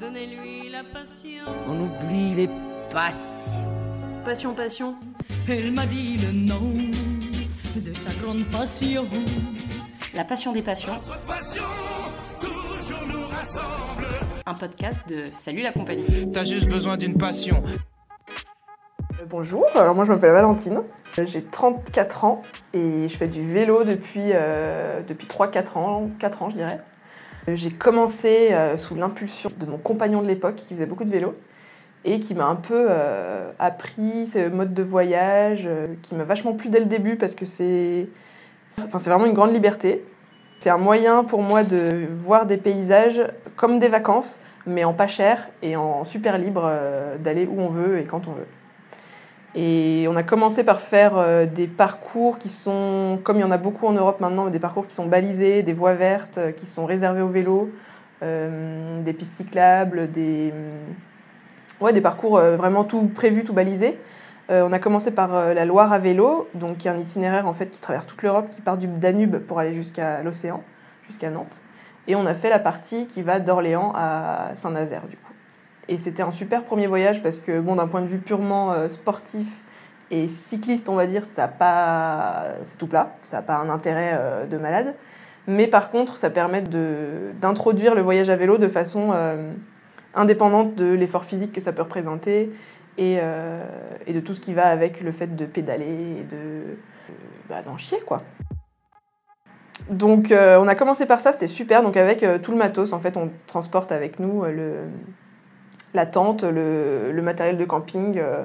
Donnez-lui la passion. On oublie les passions. Passion, passion. Elle m'a dit le nom de sa grande passion. La passion des passions. Notre passion, toujours nous rassemble. Un podcast de Salut la compagnie. T'as juste besoin d'une passion. Euh, Bonjour, alors moi je m'appelle Valentine, Euh, j'ai 34 ans et je fais du vélo depuis, euh, depuis 3-4 ans, 4 ans je dirais. J'ai commencé euh, sous l'impulsion de mon compagnon de l'époque qui faisait beaucoup de vélo et qui m'a un peu euh, appris ce mode de voyage, euh, qui m'a vachement plu dès le début parce que c'est vraiment une grande liberté. C'est un moyen pour moi de voir des paysages comme des vacances, mais en pas cher et en super libre d'aller où on veut et quand on veut. Et on a commencé par faire euh, des parcours qui sont, comme il y en a beaucoup en Europe maintenant, des parcours qui sont balisés, des voies vertes euh, qui sont réservées au vélo, euh, des pistes cyclables, des, ouais, des parcours vraiment tout prévus, tout balisés. On a commencé par la Loire à vélo, donc qui est un itinéraire en fait qui traverse toute l'Europe, qui part du Danube pour aller jusqu'à l'océan, jusqu'à Nantes. Et on a fait la partie qui va d'Orléans à Saint-Nazaire du coup. Et c'était un super premier voyage parce que, bon, d'un point de vue purement euh, sportif et cycliste, on va dire, ça pas... c'est tout plat, ça n'a pas un intérêt euh, de malade. Mais par contre, ça permet d'introduire le voyage à vélo de façon euh, indépendante de l'effort physique que ça peut représenter et, de tout ce qui va avec le fait de pédaler et de bah, d'en chier, quoi. Donc, on a commencé par ça, c'était super. Donc, avec tout le matos, en fait, on transporte avec nous le, la tente, le, matériel de camping euh,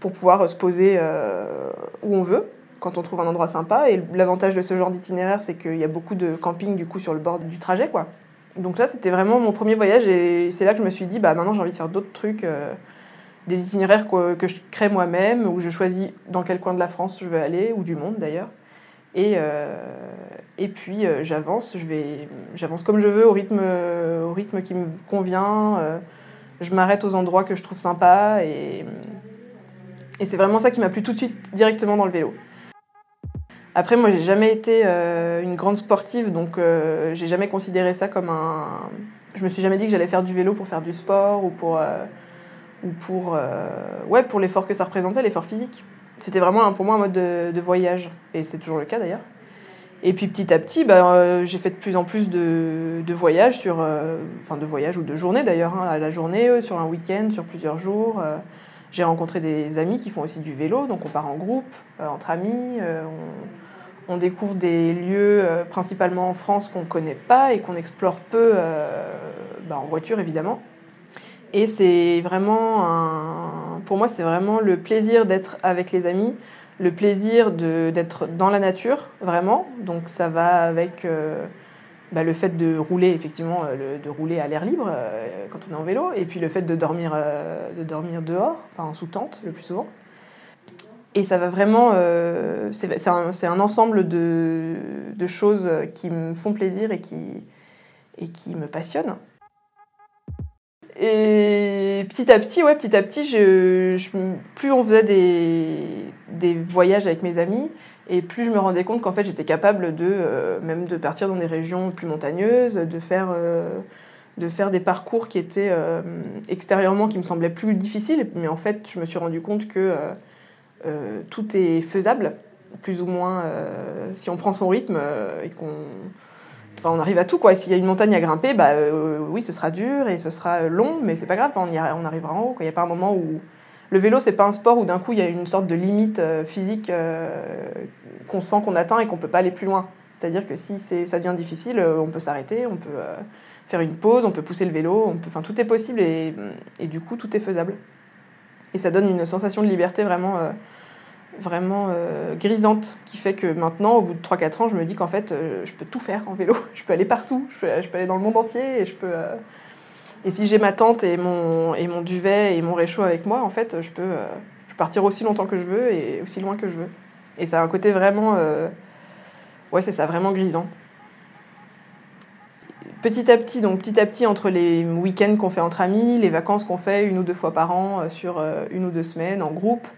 pour pouvoir se poser euh, où on veut quand on trouve un endroit sympa. Et l'avantage de ce genre d'itinéraire, c'est qu'il y a beaucoup de camping du coup sur le bord du trajet, quoi. Donc là, c'était vraiment mon premier voyage et c'est là que je me suis dit, bah maintenant j'ai envie de faire d'autres trucs, euh, des itinéraires que, je crée moi-même, où je choisis dans quel coin de la France je veux aller, ou du monde d'ailleurs. Et, et puis j'avance, j'avance comme je veux, au rythme, au rythme qui me convient. Je m'arrête aux endroits que je trouve sympas et, et c'est vraiment ça qui m'a plu tout de suite directement dans le vélo. Après, moi, j'ai jamais été euh, une grande sportive, donc euh, j'ai jamais considéré ça comme un. Je me suis jamais dit que j'allais faire du vélo pour faire du sport ou pour euh, ou pour ouais pour l'effort que ça représentait, l'effort physique. C'était vraiment pour moi un mode de, de voyage et c'est toujours le cas d'ailleurs. Et puis petit à petit, bah, euh, j'ai fait de plus en plus de, voyages sur, euh, enfin de voyages ou de journées d'ailleurs, hein, à la journée, euh, sur un week-end, sur plusieurs jours. j'ai rencontré des amis qui font aussi du vélo, donc on part en groupe, entre amis, on, découvre des lieux principalement en France qu'on ne connaît pas et qu'on explore peu, bah, en voiture évidemment. Et c'est vraiment un, pour moi, c'est vraiment le plaisir d'être avec les amis, le plaisir d'être dans la nature, vraiment. Donc ça va avec euh, bah, le fait de rouler, effectivement, euh, de rouler à l'air libre euh, quand on est en vélo, et puis le fait de dormir, de dormir dehors, enfin sous tente le plus souvent. Et ça va vraiment, c'est un, un ensemble de, de choses qui me font plaisir et qui, et qui me passionnent. Et petit à petit, ouais, petit à petit, plus on faisait des, des voyages avec mes amis, et plus je me rendais compte qu'en fait j'étais capable de euh, même de partir dans des régions plus montagneuses, de faire, euh, de faire des parcours qui étaient euh, extérieurement qui me semblaient plus difficiles, mais en fait je me suis rendu compte que tout est faisable, plus ou moins si on prend son rythme et qu'on Enfin, arrive à tout. S'il y a une montagne à grimper, bah oui, ce sera dur et ce sera long, mais c'est pas grave, on, y arri- on arrivera en haut. Il n'y a pas un moment où le vélo, c'est pas un sport où d'un coup il y a une sorte de limite euh, physique euh, qu'on sent qu'on atteint et qu'on peut pas aller plus loin. C'est-à-dire que si ça devient difficile, euh, on peut s'arrêter, on peut faire une pause, on peut pousser le vélo, on peut, enfin tout est possible et, du coup tout est faisable. Et ça donne une sensation de liberté vraiment, grisante qui fait que maintenant, au bout de 3-4 ans, je me dis qu'en fait, je peux tout faire en vélo. Je peux aller partout, je peux aller dans le monde entier et je peux. Et si j'ai ma tente et mon, et mon duvet et mon réchaud avec moi, en fait, je peux, euh, je partir aussi longtemps que je veux et aussi loin que je veux. Et ça a un côté vraiment. euh, Ouais, c'est ça, vraiment grisant. Petit à petit, donc petit à petit, entre les week-ends qu'on fait entre amis, les vacances qu'on fait une ou deux fois par an euh, sur une ou deux semaines en groupe,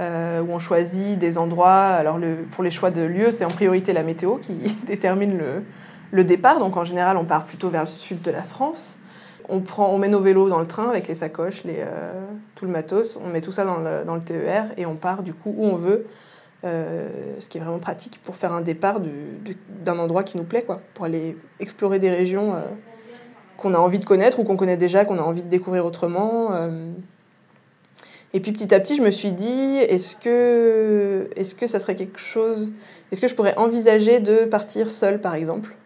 où on choisit des endroits. Alors pour les choix de lieux, c'est en priorité la météo qui détermine le, le départ. Donc en général, on part plutôt vers le sud de la France. On, met nos vélos dans le train avec les sacoches, euh, tout le matos, on met tout ça dans le, TER et on part du coup où on veut, euh, ce qui est vraiment pratique pour faire un départ du- du- d'un endroit qui nous plaît, quoi, pour aller explorer des régions euh, qu'on a envie de connaître ou qu'on connaît déjà, qu'on a envie de découvrir autrement. Et puis petit à petit, je me suis dit, est-ce que, que ça serait quelque chose, est-ce que je pourrais envisager de partir seule, par exemple?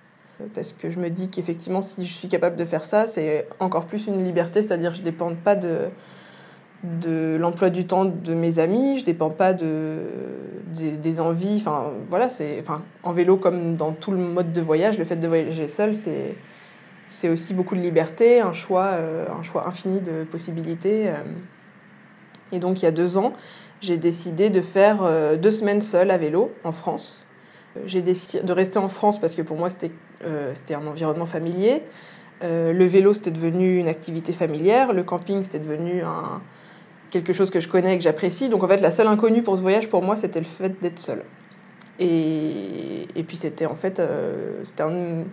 Parce que je me dis qu'effectivement, si je suis capable de faire ça, c'est encore plus une liberté, c'est-à-dire je ne dépends pas de, de l'emploi du temps de mes amis, je ne dépends pas de, des, envies. Enfin, voilà, c'est, en vélo, comme dans tout le mode de voyage, le fait de voyager seul, c'est, c'est aussi beaucoup de liberté, un choix, euh, un choix infini de possibilités. euh. Et donc, il y a deux ans, j'ai décidé de faire euh, deux semaines seule à vélo en France. J'ai décidé de rester en France parce que pour moi, c'était c'était un environnement familier. Euh, le vélo, c'était devenu une activité familière. Le camping, c'était devenu quelque chose que je connais et que j'apprécie. Donc en fait, la seule inconnue pour ce voyage, pour moi, c'était le fait d'être seule. Et, et puis c'était en fait, euh, c'était un,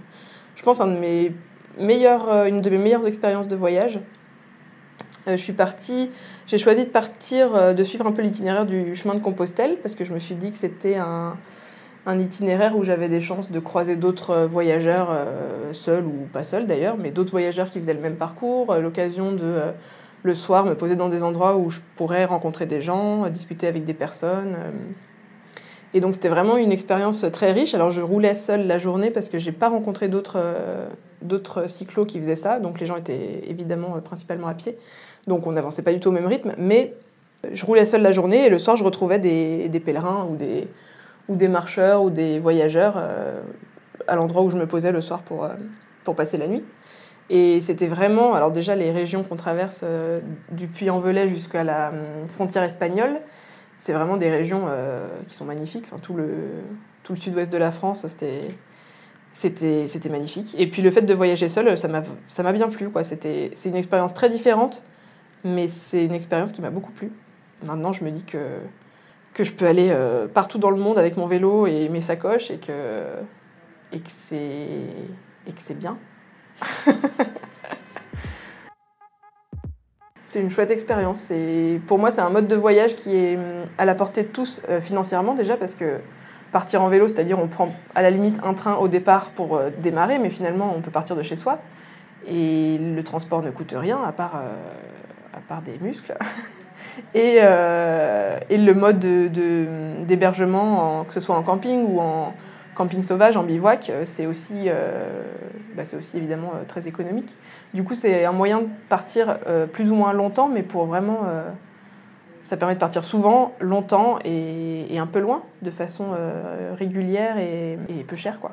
je pense, un de mes euh, une de mes meilleures expériences de voyage. Euh, je suis partie, j'ai choisi de partir, euh, de suivre un peu l'itinéraire du chemin de Compostelle parce que je me suis dit que c'était un, un itinéraire où j'avais des chances de croiser d'autres euh, voyageurs, euh, seuls ou pas seuls d'ailleurs, mais d'autres voyageurs qui faisaient le même parcours, euh, l'occasion de le soir me poser dans des endroits où je pourrais rencontrer des gens, discuter avec des personnes. Et donc c'était vraiment une expérience très riche. Alors je roulais seule la journée parce que j'ai pas rencontré d'autres d'autres cyclos qui faisaient ça, donc les gens étaient évidemment principalement à pied, donc on n'avançait pas du tout au même rythme, mais je roulais seule la journée et le soir je retrouvais des pèlerins ou des, ou des marcheurs ou des voyageurs euh, à l'endroit où je me posais le soir pour, euh, pour passer la nuit. Et c'était vraiment, alors déjà les régions qu'on traverse euh, du Puy-en-Velay jusqu'à la hum, frontière espagnole, c'est vraiment des régions qui sont magnifiques. Enfin, tout le, tout le sud-ouest de la France, c'était, c'était, magnifique. Et puis le fait de voyager seul, ça m'a, ça m'a bien plu. Quoi. C'était, c'est une expérience très différente, mais c'est une expérience qui m'a beaucoup plu. Maintenant, je me dis que que je peux aller euh, partout dans le monde avec mon vélo et mes sacoches et que, et que c'est et bien. c'est une chouette expérience. C'est- Pour moi, c'est un mode de voyage qui est hum, à la portée de tous euh, financièrement déjà parce que partir en vélo, c'est-à-dire on prend à la limite un train au départ pour euh, démarrer, mais finalement on peut partir de chez soi et le transport ne coûte rien à part, à part des muscles. Et, euh, et le mode de- de- d'hébergement, en- que ce soit en camping ou en camping sauvage, en bivouac, euh, c'est aussi, euh, bah, aussi évidemment très économique. Du coup, c'est un moyen de partir plus ou moins longtemps, mais pour vraiment. ça permet de partir souvent, longtemps et, un peu loin, de façon régulière et, peu chère. Quoi.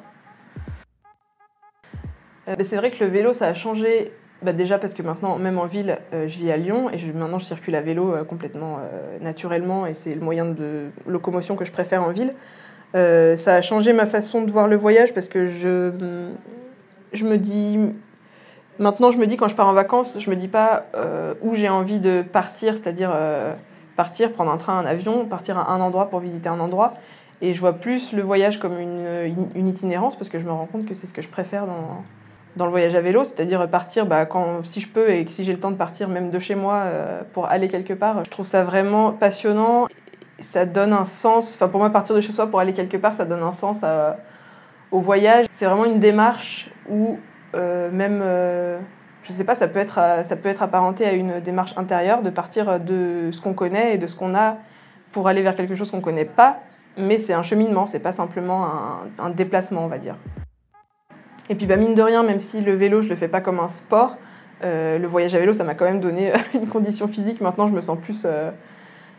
Bah, c'est vrai que le vélo, ça a changé bah déjà parce que maintenant, même en ville, euh, je vis à Lyon et maintenant je circule à vélo euh, complètement euh, naturellement et c'est le moyen de locomotion que je préfère en ville. Ça a changé ma façon de voir le voyage parce que je, je me dis. Maintenant, je me dis quand je pars en vacances, je me dis pas où j'ai envie de partir, c'est-à-dire partir, prendre un train, un avion, partir à un endroit pour visiter un endroit. Et je vois plus le voyage comme une, une itinérance parce que je me rends compte que c'est ce que je préfère dans, dans le voyage à vélo, c'est-à-dire partir bah, quand, si je peux et si j'ai le temps de partir même de chez moi euh, pour aller quelque part. Je trouve ça vraiment passionnant. Ça donne un sens, enfin pour moi partir de chez soi pour aller quelque part, ça donne un sens à- au voyage. C'est vraiment une démarche où euh, même, euh, je sais pas, ça peut, être, ça peut être apparenté à une démarche intérieure de partir de ce qu'on connaît et de ce qu'on a pour aller vers quelque chose qu'on connaît pas, mais c'est un cheminement, c'est pas simplement un déplacement, on va dire. Et puis bah, mine de rien, même si le vélo, je le fais pas comme un sport, euh, le voyage à vélo, ça m'a quand même donné une condition physique. Maintenant, je me sens plus, euh,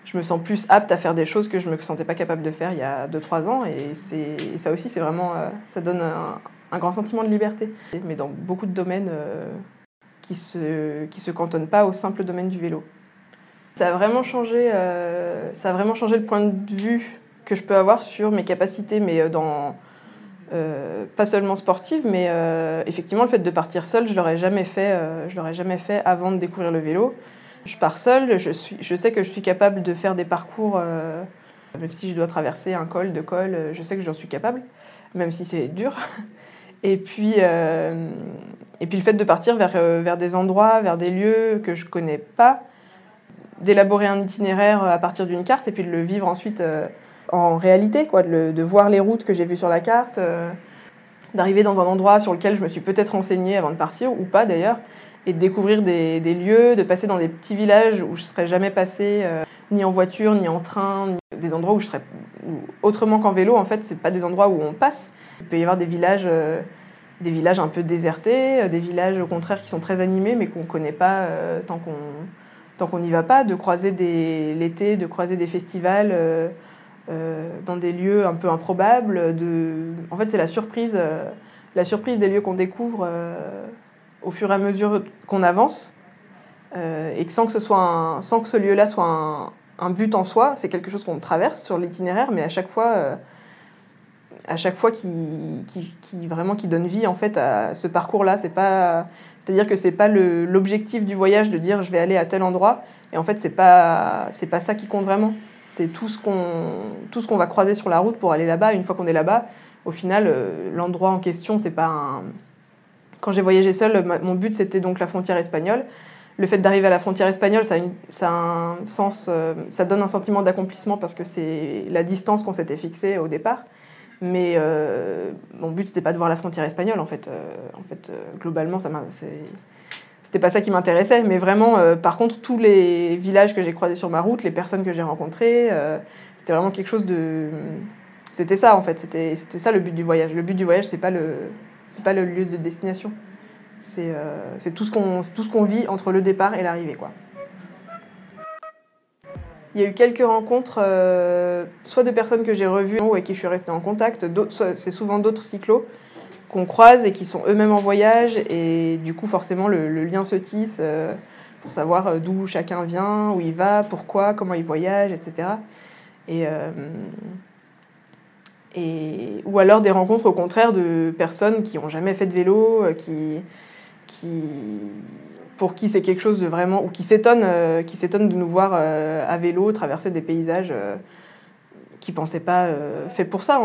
je me sens plus apte à faire des choses que je me sentais pas capable de faire il y a 2-3 ans. Et, ça aussi, vraiment, euh, ça donne un, un grand sentiment de liberté. Mais dans beaucoup de domaines euh, qui se, qui se cantonnent pas au simple domaine du vélo. Ça a vraiment changé, euh, ça a vraiment changé le point de vue que je peux avoir sur mes capacités, mais euh, dans euh, pas seulement sportive, mais euh, effectivement le fait de partir seule, je l'aurais jamais fait. euh, je l'aurais jamais fait avant de découvrir le vélo. Je pars seule, je, sais que je suis capable de faire des parcours, même si je dois traverser un col, deux cols, je sais que j'en suis capable, même si c'est dur. Et puis, Et puis le fait de partir vers, vers des endroits, vers des lieux que je connais pas, d'élaborer un itinéraire à partir d'une carte et puis de le vivre ensuite en réalité, quoi, de, voir les routes que j'ai vues sur la carte, euh, d'arriver dans un endroit sur lequel je me suis peut-être renseignée avant de partir, ou pas d'ailleurs, et de découvrir des, lieux, de passer dans des petits villages où je ne serais jamais passé, euh, ni en voiture, ni en train, ni- des endroits où je serais autrement qu'en vélo, en fait, c'est pas des endroits où on passe. Il peut y avoir des villages, euh, des villages un peu désertés, des villages au contraire qui sont très animés, mais qu'on ne connaît pas tant qu'on tant qu'on n'y va pas, de croiser l'été, de croiser des festivals dans des lieux un peu improbables. En fait, c'est la surprise, euh, la surprise des lieux qu'on découvre euh, au fur et à mesure qu'on avance, euh, et que sans que ce soit sans que ce lieu-là soit un, but en soi, c'est quelque chose qu'on traverse sur l'itinéraire, mais à chaque fois. euh, à chaque fois qui, qui, vraiment qui donne vie en fait à ce parcours-là, c'est pas, c'est-à-dire que c'est pas l'objectif du voyage de dire je vais aller à tel endroit, et en fait c'est pas c'est pas ça qui compte vraiment. C'est tout ce qu'on va croiser sur la route pour aller là-bas. Une fois qu'on est là-bas, au final, euh, l'endroit en question, c'est pas un. Quand j'ai voyagé seule, ma- mon but c'était donc la frontière espagnole. Le fait d'arriver à la frontière espagnole, ça a, ça un sens, euh, ça donne un sentiment d'accomplissement parce que c'est la distance qu'on s'était fixée au départ. Mais euh, mon but c'était pas de voir la frontière espagnole en fait. En fait, globalement, ça m'a- c'est- c'était pas ça qui m'intéressait. Mais vraiment, euh, par contre, tous les villages que j'ai croisés sur ma route, les personnes que j'ai rencontrées, euh, c'était vraiment quelque chose de. C'était ça en fait. C'était ça le but du voyage. Le but du voyage, c'est pas le c'est pas le lieu de destination. C'est euh, tout ce qu'on tout ce qu'on vit entre le départ et l'arrivée quoi. Il y a eu quelques rencontres, euh, soit de personnes que j'ai revues ou avec qui je suis restée en contact, c'est souvent d'autres cyclos qu'on croise et qui sont eux-mêmes en voyage, et du coup forcément le, lien se tisse euh, pour savoir euh, d'où chacun vient, où il va, pourquoi, comment il voyage, etc. Et, euh, et, ou alors des rencontres au contraire de personnes qui n'ont jamais fait de vélo, qui, qui, pour qui c'est quelque chose de vraiment, ou qui s'étonnent, qui s'étonnent de nous voir à vélo traverser des paysages qu'ils pensaient pas faits pour ça.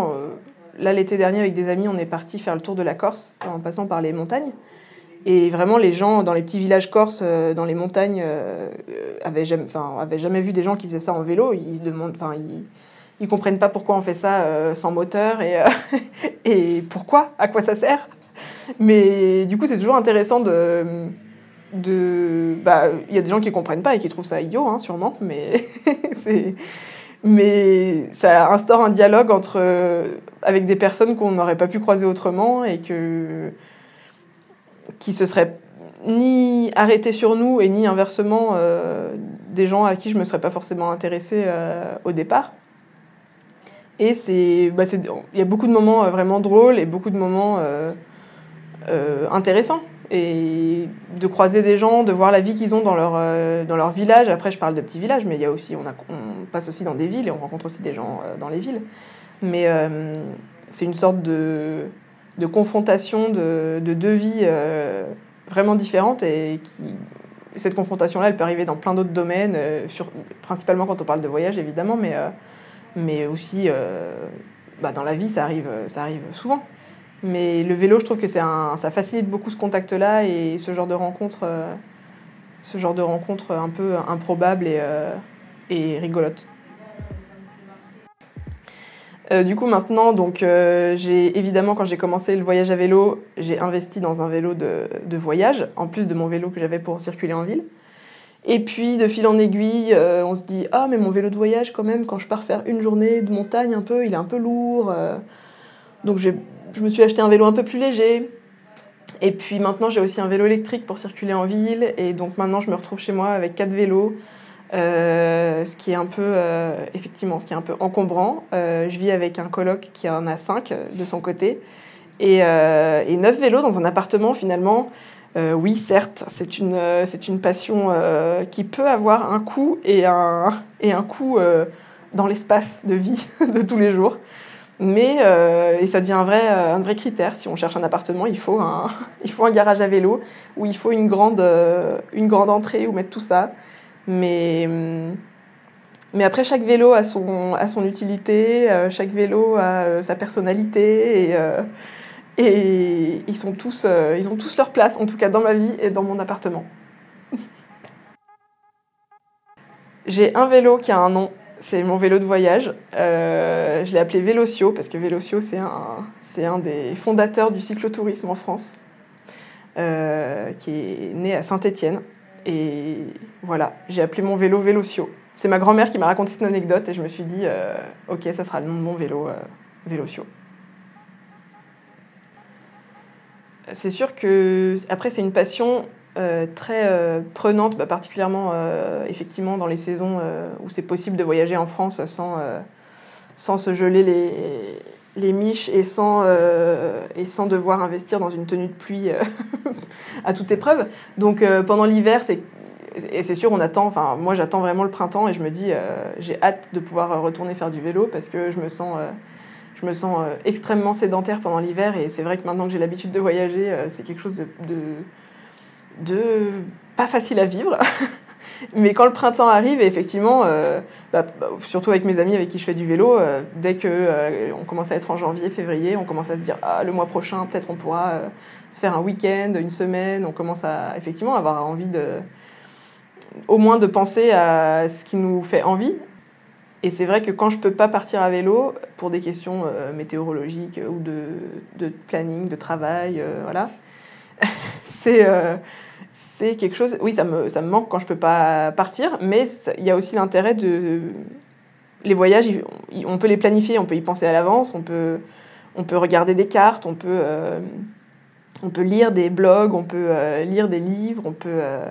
Là, l'été dernier, avec des amis, on est parti faire le tour de la Corse en passant par les montagnes. Et vraiment, les gens dans les petits villages corses, euh, dans les montagnes, euh, euh, avaient, jamais, avaient jamais vu des gens qui faisaient ça en vélo. Ils se demandent, enfin, ils, comprennent pas pourquoi on fait ça euh, sans moteur et, et pourquoi, à quoi ça sert. Mais du coup, c'est toujours intéressant de. de bah, il y a des gens qui comprennent pas et qui trouvent ça idiot, hein, sûrement, mais c'est. Mais ça instaure un dialogue entre, euh, avec des personnes qu'on n'aurait pas pu croiser autrement et que, qui se seraient ni arrêtées sur nous et ni inversement euh, des gens à qui je ne me serais pas forcément intéressée euh, au départ. Et bah, il y a beaucoup de moments vraiment drôles et beaucoup de moments intéressants. Et de croiser des gens, de voir la vie qu'ils ont dans leur, dans leur village. Après, je parle de petits villages, mais il y a aussi, on passe aussi dans des villes et on rencontre aussi des gens euh, dans les villes. Mais euh, c'est une sorte de, de confrontation de, de deux vies euh, vraiment différentes et cette confrontation-là, elle peut arriver dans plein d'autres domaines, principalement quand on parle de voyage évidemment, mais, mais aussi bah, dans la vie, ça arrive, ça arrive souvent. Mais le vélo, je trouve que c'est un, ça facilite beaucoup ce contact-là et ce genre de rencontre, ce genre de rencontre un peu improbable rigolote. Euh, du coup, maintenant, donc, euh, j'ai évidemment, quand j'ai commencé le voyage à vélo, j'ai investi dans un vélo de, voyage, en plus de mon vélo que j'avais pour circuler en ville. Et puis, de fil en aiguille, euh, on se dit Ah, mais mon vélo de voyage, quand même, quand je pars faire une journée de montagne, un peu, il est un peu lourd. donc, je me suis acheté un vélo un peu plus léger. Et puis maintenant, j'ai aussi un vélo électrique pour circuler en ville. Et donc, maintenant, je me retrouve chez moi avec quatre vélos. Euh, ce qui est un peu, euh, effectivement, ce qui est un peu encombrant. Euh, je vis avec un coloc qui en a cinq de son côté. Et, neuf vélos dans un appartement, finalement. Oui, certes, c'est une, c'est une passion qui peut avoir un coût et un, et un coût dans l'espace de vie de tous les jours. Mais et ça devient un vrai, un vrai critère. Si on cherche un appartement, il faut un, il faut un garage à vélo où il faut une grande, une grande entrée où mettre tout ça. Mais, mais après, chaque vélo a son, a son utilité, euh, chaque vélo a euh, sa personnalité. Et, euh, Et ils, sont tous, ils ont tous leur place, en tout cas dans ma vie et dans mon appartement. J'ai un vélo qui a un nom, c'est mon vélo de voyage. Je l'ai appelé Vélocio parce que Vélocio, c'est un, un des fondateurs du cyclotourisme en France, qui est né à Saint-Étienne. Et voilà, j'ai appelé mon vélo Vélocio. C'est ma grand-mère qui m'a raconté cette anecdote et je me suis dit, euh, ok, ça sera le nom de mon vélo, euh, Vélocio. C'est sûr que, après, c'est une passion euh, très prenante, bah, particulièrement effectivement dans les saisons où c'est possible de voyager en France sans, sans se geler les, les miches et sans, euh, et sans devoir investir dans une tenue de pluie euh, à toute épreuve. Donc euh, pendant l'hiver, c'est et c'est sûr, on attend, enfin moi j'attends vraiment le printemps et je me dis j'ai hâte de pouvoir retourner faire du vélo parce que je me sens, je extrêmement sédentaire pendant l'hiver et c'est vrai que maintenant que j'ai l'habitude de voyager, c'est quelque chose de pas facile à vivre. Mais quand le printemps arrive, et effectivement, euh, bah, surtout avec mes amis avec qui je fais du vélo, euh, dès que euh, on commence à être en janvier, février, on commence à se dire ah, le mois prochain, peut-être on pourra se faire un week-end, une semaine. On commence à effectivement avoir envie de, au moins de penser à ce qui nous fait envie. Et c'est vrai que quand je peux pas partir à vélo pour des questions météorologiques ou de, planning, de travail, voilà, c'est c'est quelque chose. Oui, ça me, ça me manque quand je peux pas partir, mais il y a aussi l'intérêt de. Les voyages, on peut les planifier, on peut y penser à l'avance, on peut, on peut regarder des cartes, on peut, euh, on peut lire des blogs, on peut euh, lire des livres, on peut. euh,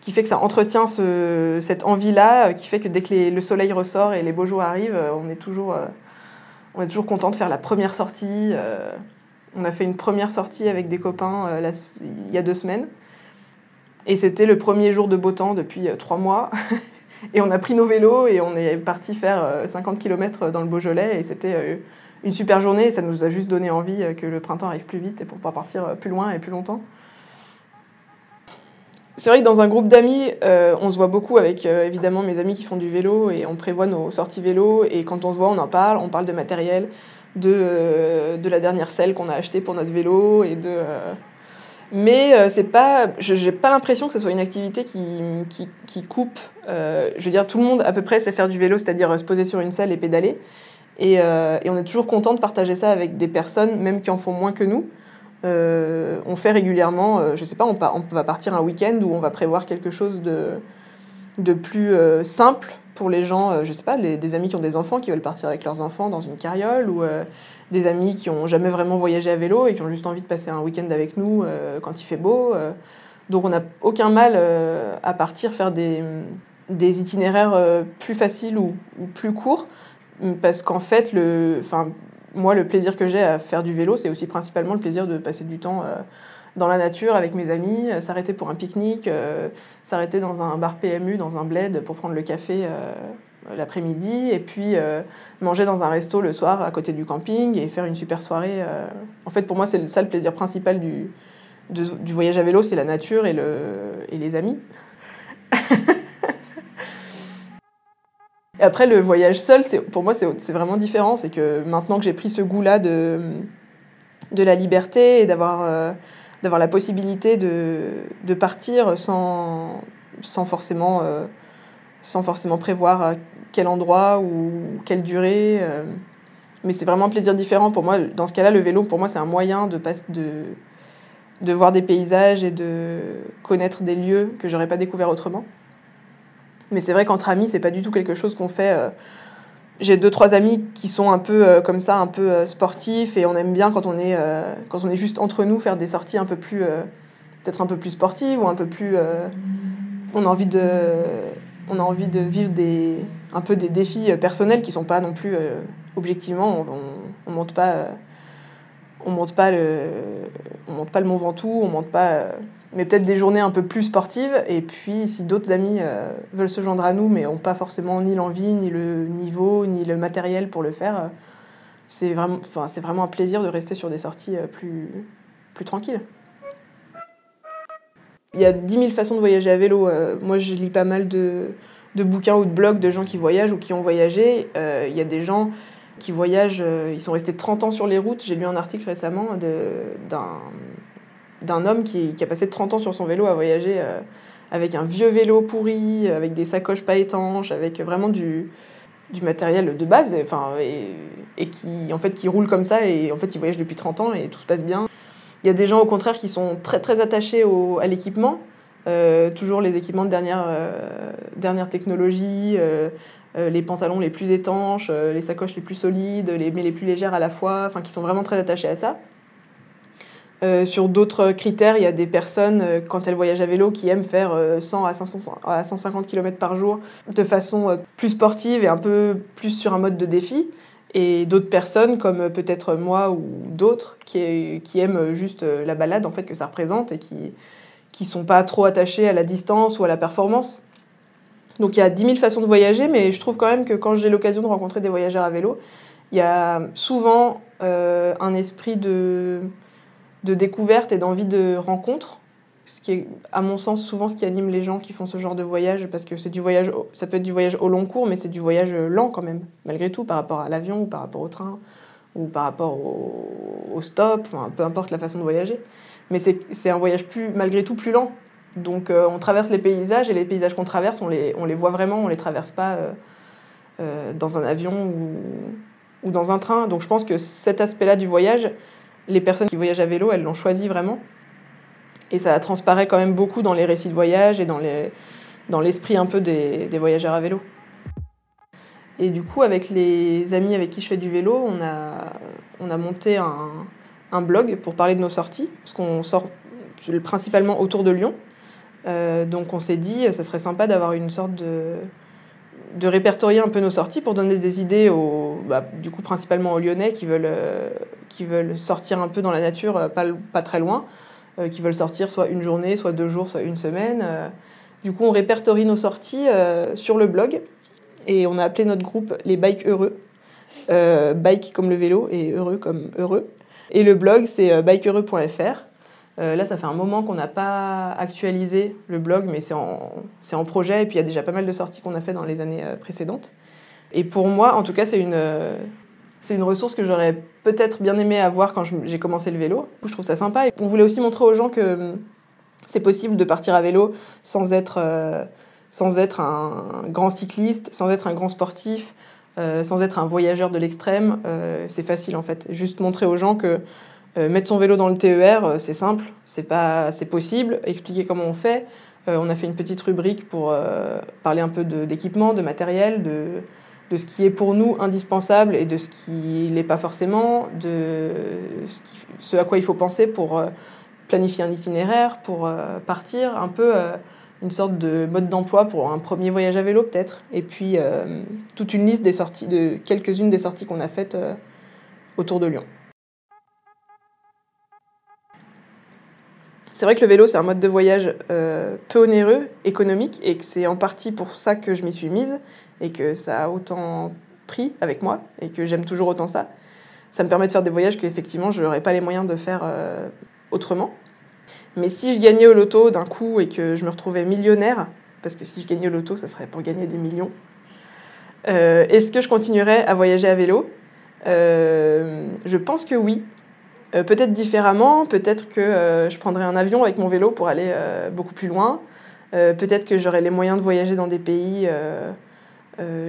qui fait que ça entretient ce- cette envie-là, qui fait que dès que le soleil ressort et les beaux jours arrivent, on est toujours, on est toujours content de faire la première sortie. on a fait une première sortie avec des copains il y a deux semaines. Et c'était le premier jour de beau temps depuis euh, trois mois. et on a pris nos vélos et on est parti faire euh, 50 km dans le Beaujolais. Et c'était euh, une super journée. Et ça nous a juste donné envie euh, que le printemps arrive plus vite et pour pouvoir partir euh, plus loin et plus longtemps. C'est vrai que dans un groupe d'amis, euh, on se voit beaucoup avec euh, évidemment mes amis qui font du vélo et on prévoit nos sorties vélo. Et quand on se voit, on en parle. On parle de matériel, de, euh, de la dernière selle qu'on a achetée pour notre vélo et de. Mais euh, c'est pas, je pas l'impression que ce soit une activité qui, qui, coupe. Euh, je veux dire, tout le monde à peu près sait faire du vélo, c'est-à-dire euh, se poser sur une selle et pédaler. Et, on est toujours content de partager ça avec des personnes, même qui en font moins que nous. Euh, on fait régulièrement, je sais pas, on, va partir un week-end où on va prévoir quelque chose de, de plus simple pour les gens, je sais pas, des amis qui ont des enfants qui veulent partir avec leurs enfants dans une carriole ou des amis qui ont jamais vraiment voyagé à vélo et qui ont juste envie de passer un week-end avec nous euh, quand il fait beau. euh. donc on n'a aucun mal euh, à partir faire des, itinéraires plus faciles ou, plus courts parce qu'en fait, moi, le plaisir que j'ai à faire du vélo, c'est aussi principalement le plaisir de passer du temps dans la nature avec mes amis, s'arrêter pour un pique-nique, s'arrêter dans un bar PMU, dans un bled pour prendre le café l'après-midi, et puis euh, manger dans un resto le soir à côté du camping et faire une super soirée. euh. En fait, pour moi, c'est ça le plaisir principal du, du voyage à vélo, c'est la nature et, le, et les amis. Après, le voyage seul, pour moi, c'est, vraiment différent. C'est que maintenant que j'ai pris ce goût-là de, de la liberté et d'avoir, euh, la possibilité de, de partir sans, sans, forcément, sans forcément prévoir quel endroit ou quelle durée. euh. mais c'est vraiment un plaisir différent. Pour moi, dans ce cas-là, le vélo, pour moi, c'est un moyen de, de, de voir des paysages et de connaître des lieux que j'aurais pas découvert autrement. Mais c'est vrai qu'entre amis, c'est pas du tout quelque chose qu'on fait. euh, J'ai deux trois amis qui sont un peu euh, comme ça, un peu sportifs, et on aime bien quand on est quand on est juste entre nous faire des sorties un peu plus peut-être un peu plus sportives ou un peu plus. on a envie de on a envie de vivre des un peu des défis euh, personnels qui sont pas non plus euh, objectivement on, on, on monte pas euh, on pas le on pas le Mont Ventoux, pas mais peut-être des journées un peu plus sportives. Et puis, si d'autres amis veulent se joindre à nous, mais n'ont pas forcément ni l'envie, ni le niveau, ni le matériel pour le faire, c'est vraiment, un plaisir de rester sur des sorties plus, plus tranquilles. Il y a 10 000 façons de voyager à vélo. Moi, je lis pas mal de, de bouquins ou de blogs de gens qui voyagent ou qui ont voyagé. Euh, Il y a des gens qui voyagent, euh, ils sont restés 30 ans sur les routes. J'ai lu un article récemment d'un homme qui, a passé 30 ans sur son vélo à voyager euh, avec un vieux vélo pourri, avec des sacoches pas étanches, avec vraiment du, du matériel de base, et, et, qui, en fait, qui roule comme ça, et en fait, il voyage depuis 30 ans et tout se passe bien. Il y a des gens, au contraire, qui sont très, très attachés au- à l'équipement, toujours les équipements de dernière, euh, dernière technologie, euh, euh, les pantalons les plus étanches, euh, les sacoches les plus solides, les, mais les plus légères à la fois, enfin, qui sont vraiment très attachés à ça. Euh, sur d'autres critères, il y a des personnes, euh, quand elles voyagent à vélo, qui aiment faire euh, 100 à, 500, à 150 km par jour de façon euh, plus sportive et un peu plus sur un mode de défi. Et d'autres personnes, comme euh, peut-être moi ou d'autres, qui, qui aiment juste euh, la balade en fait, que ça représente et qui qui sont pas trop attachés à la distance ou à la performance. Donc il y a 10 000 façons de voyager, mais je trouve quand même que quand j'ai l'occasion de rencontrer des voyageurs à vélo, il y a souvent euh, un esprit de, de découverte et d'envie de rencontre, ce qui est, à mon sens, souvent ce qui anime les gens qui font ce genre de voyage, parce que c'est du voyage, ça peut être du voyage au long cours, mais c'est du voyage lent quand même, malgré tout, par rapport à l'avion ou par rapport au train ou par rapport au, au stop, enfin, peu importe la façon de voyager. Mais c'est un voyage malgré tout plus lent. Donc euh, on traverse les paysages et les paysages qu'on traverse, on les, voit vraiment, on les traverse pas euh, euh, dans un avion ou, dans un train. Donc je pense que cet aspect-là du voyage, les personnes qui voyagent à vélo, elles l'ont choisi vraiment. Et ça transparaît quand même beaucoup dans les récits de voyage et dans les- dans l'esprit un peu des, voyageurs à vélo. Et du coup, avec les amis avec qui je fais du vélo, on a monté un, un blog pour parler de nos sorties, parce qu'on sort principalement autour de Lyon. Euh, donc on s'est dit, ça serait sympa d'avoir une sorte de, de répertorier un peu nos sorties pour donner des idées aux, bah, du coup principalement aux Lyonnais qui veulent, euh, qui veulent sortir un peu dans la nature, euh, pas, pas très loin, qui veulent sortir soit une journée, soit deux jours, soit une semaine. Du coup on répertorie nos sorties sur le blog et on a appelé notre groupe les Bikes Heureux. Bike comme le vélo et heureux comme heureux. Et le blog, c'est euh, bikeheureux.fr. Euh, là, ça fait un moment qu'on n'a pas actualisé le blog, mais c'est en, projet. Et puis, il y a déjà pas mal de sorties qu'on a fait dans les années euh, précédentes. Et pour moi, en tout cas, c'est une, euh, c'est une ressource que j'aurais peut-être bien aimé avoir quand j'ai commencé le vélo. Je trouve ça sympa. Et on voulait aussi montrer aux gens que hum, c'est possible de partir à vélo sans être un grand cycliste, sans être un grand sportif, euh, sans être un voyageur de l'extrême, euh, c'est facile en fait. Juste montrer aux gens que euh, mettre son vélo dans le TER, c'est simple, c'est pas, c'est possible. Expliquer comment on fait. On a fait une petite rubrique pour parler un peu d'équipement, de, matériel, de, ce qui est pour nous indispensable et de ce qui l'est pas forcément, de ce, à quoi il faut penser pour planifier un itinéraire, pour partir, un peu une sorte de mode d'emploi pour un premier voyage à vélo peut-être. Et puis euh, toute une liste des sorties, de quelques-unes des sorties qu'on a faites euh, autour de Lyon. C'est vrai que le vélo, c'est un mode de voyage euh, peu onéreux, économique, et que c'est en partie pour ça que je m'y suis mise, et que ça a autant pris avec moi, et que j'aime toujours autant ça. Ça me permet de faire des voyages qu'effectivement, je n'aurais pas les moyens de faire autrement. Mais si je gagnais au loto d'un coup et que je me retrouvais millionnaire, parce que si je gagnais au loto, ça serait pour gagner des millions, euh, est-ce que je continuerais à voyager à vélo? Euh, Je pense que oui. Euh, peut-être différemment, peut-être que je prendrais un avion avec mon vélo pour aller beaucoup plus loin. Peut-être que j'aurais les moyens de voyager dans des pays.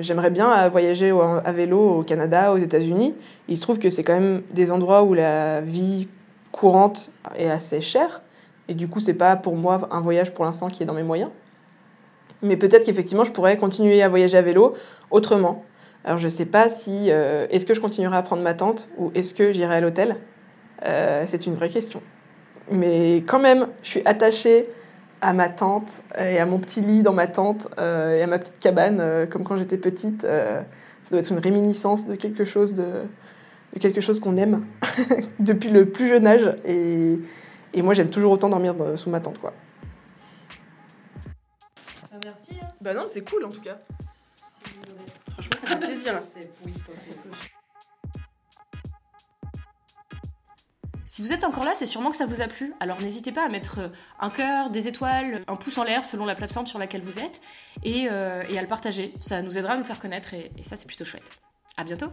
J'aimerais bien voyager à vélo au Canada, aux États-Unis. Il se trouve que c'est quand même des endroits où la vie courante est assez chère. Et du coup, c'est pas pour moi un voyage pour l'instant qui est dans mes moyens. Mais peut-être qu'effectivement, je pourrais continuer à voyager à vélo autrement. Alors, je sais pas si. euh, est-ce que je continuerai à prendre ma tente ou est-ce que j'irai à l'hôtel? Euh, C'est une vraie question. Mais quand même, je suis attachée à ma tente et à mon petit lit dans ma tente euh, et à ma petite cabane, comme quand j'étais petite. ça doit être une réminiscence de quelque chose de quelque chose qu'on aime depuis le plus jeune âge. Et, et moi, j'aime toujours autant dormir dans- sous ma tente, quoi. merci. Bah non, c'est cool en tout cas. Franchement, ça fait plaisir. Si vous êtes encore là, c'est sûrement que ça vous a plu. Alors n'hésitez pas à mettre euh, un cœur, des étoiles, un pouce en l'air selon la plateforme sur laquelle vous êtes et, euh, et à le partager. Ça nous aidera à nous faire connaître et, et ça c'est plutôt chouette. À bientôt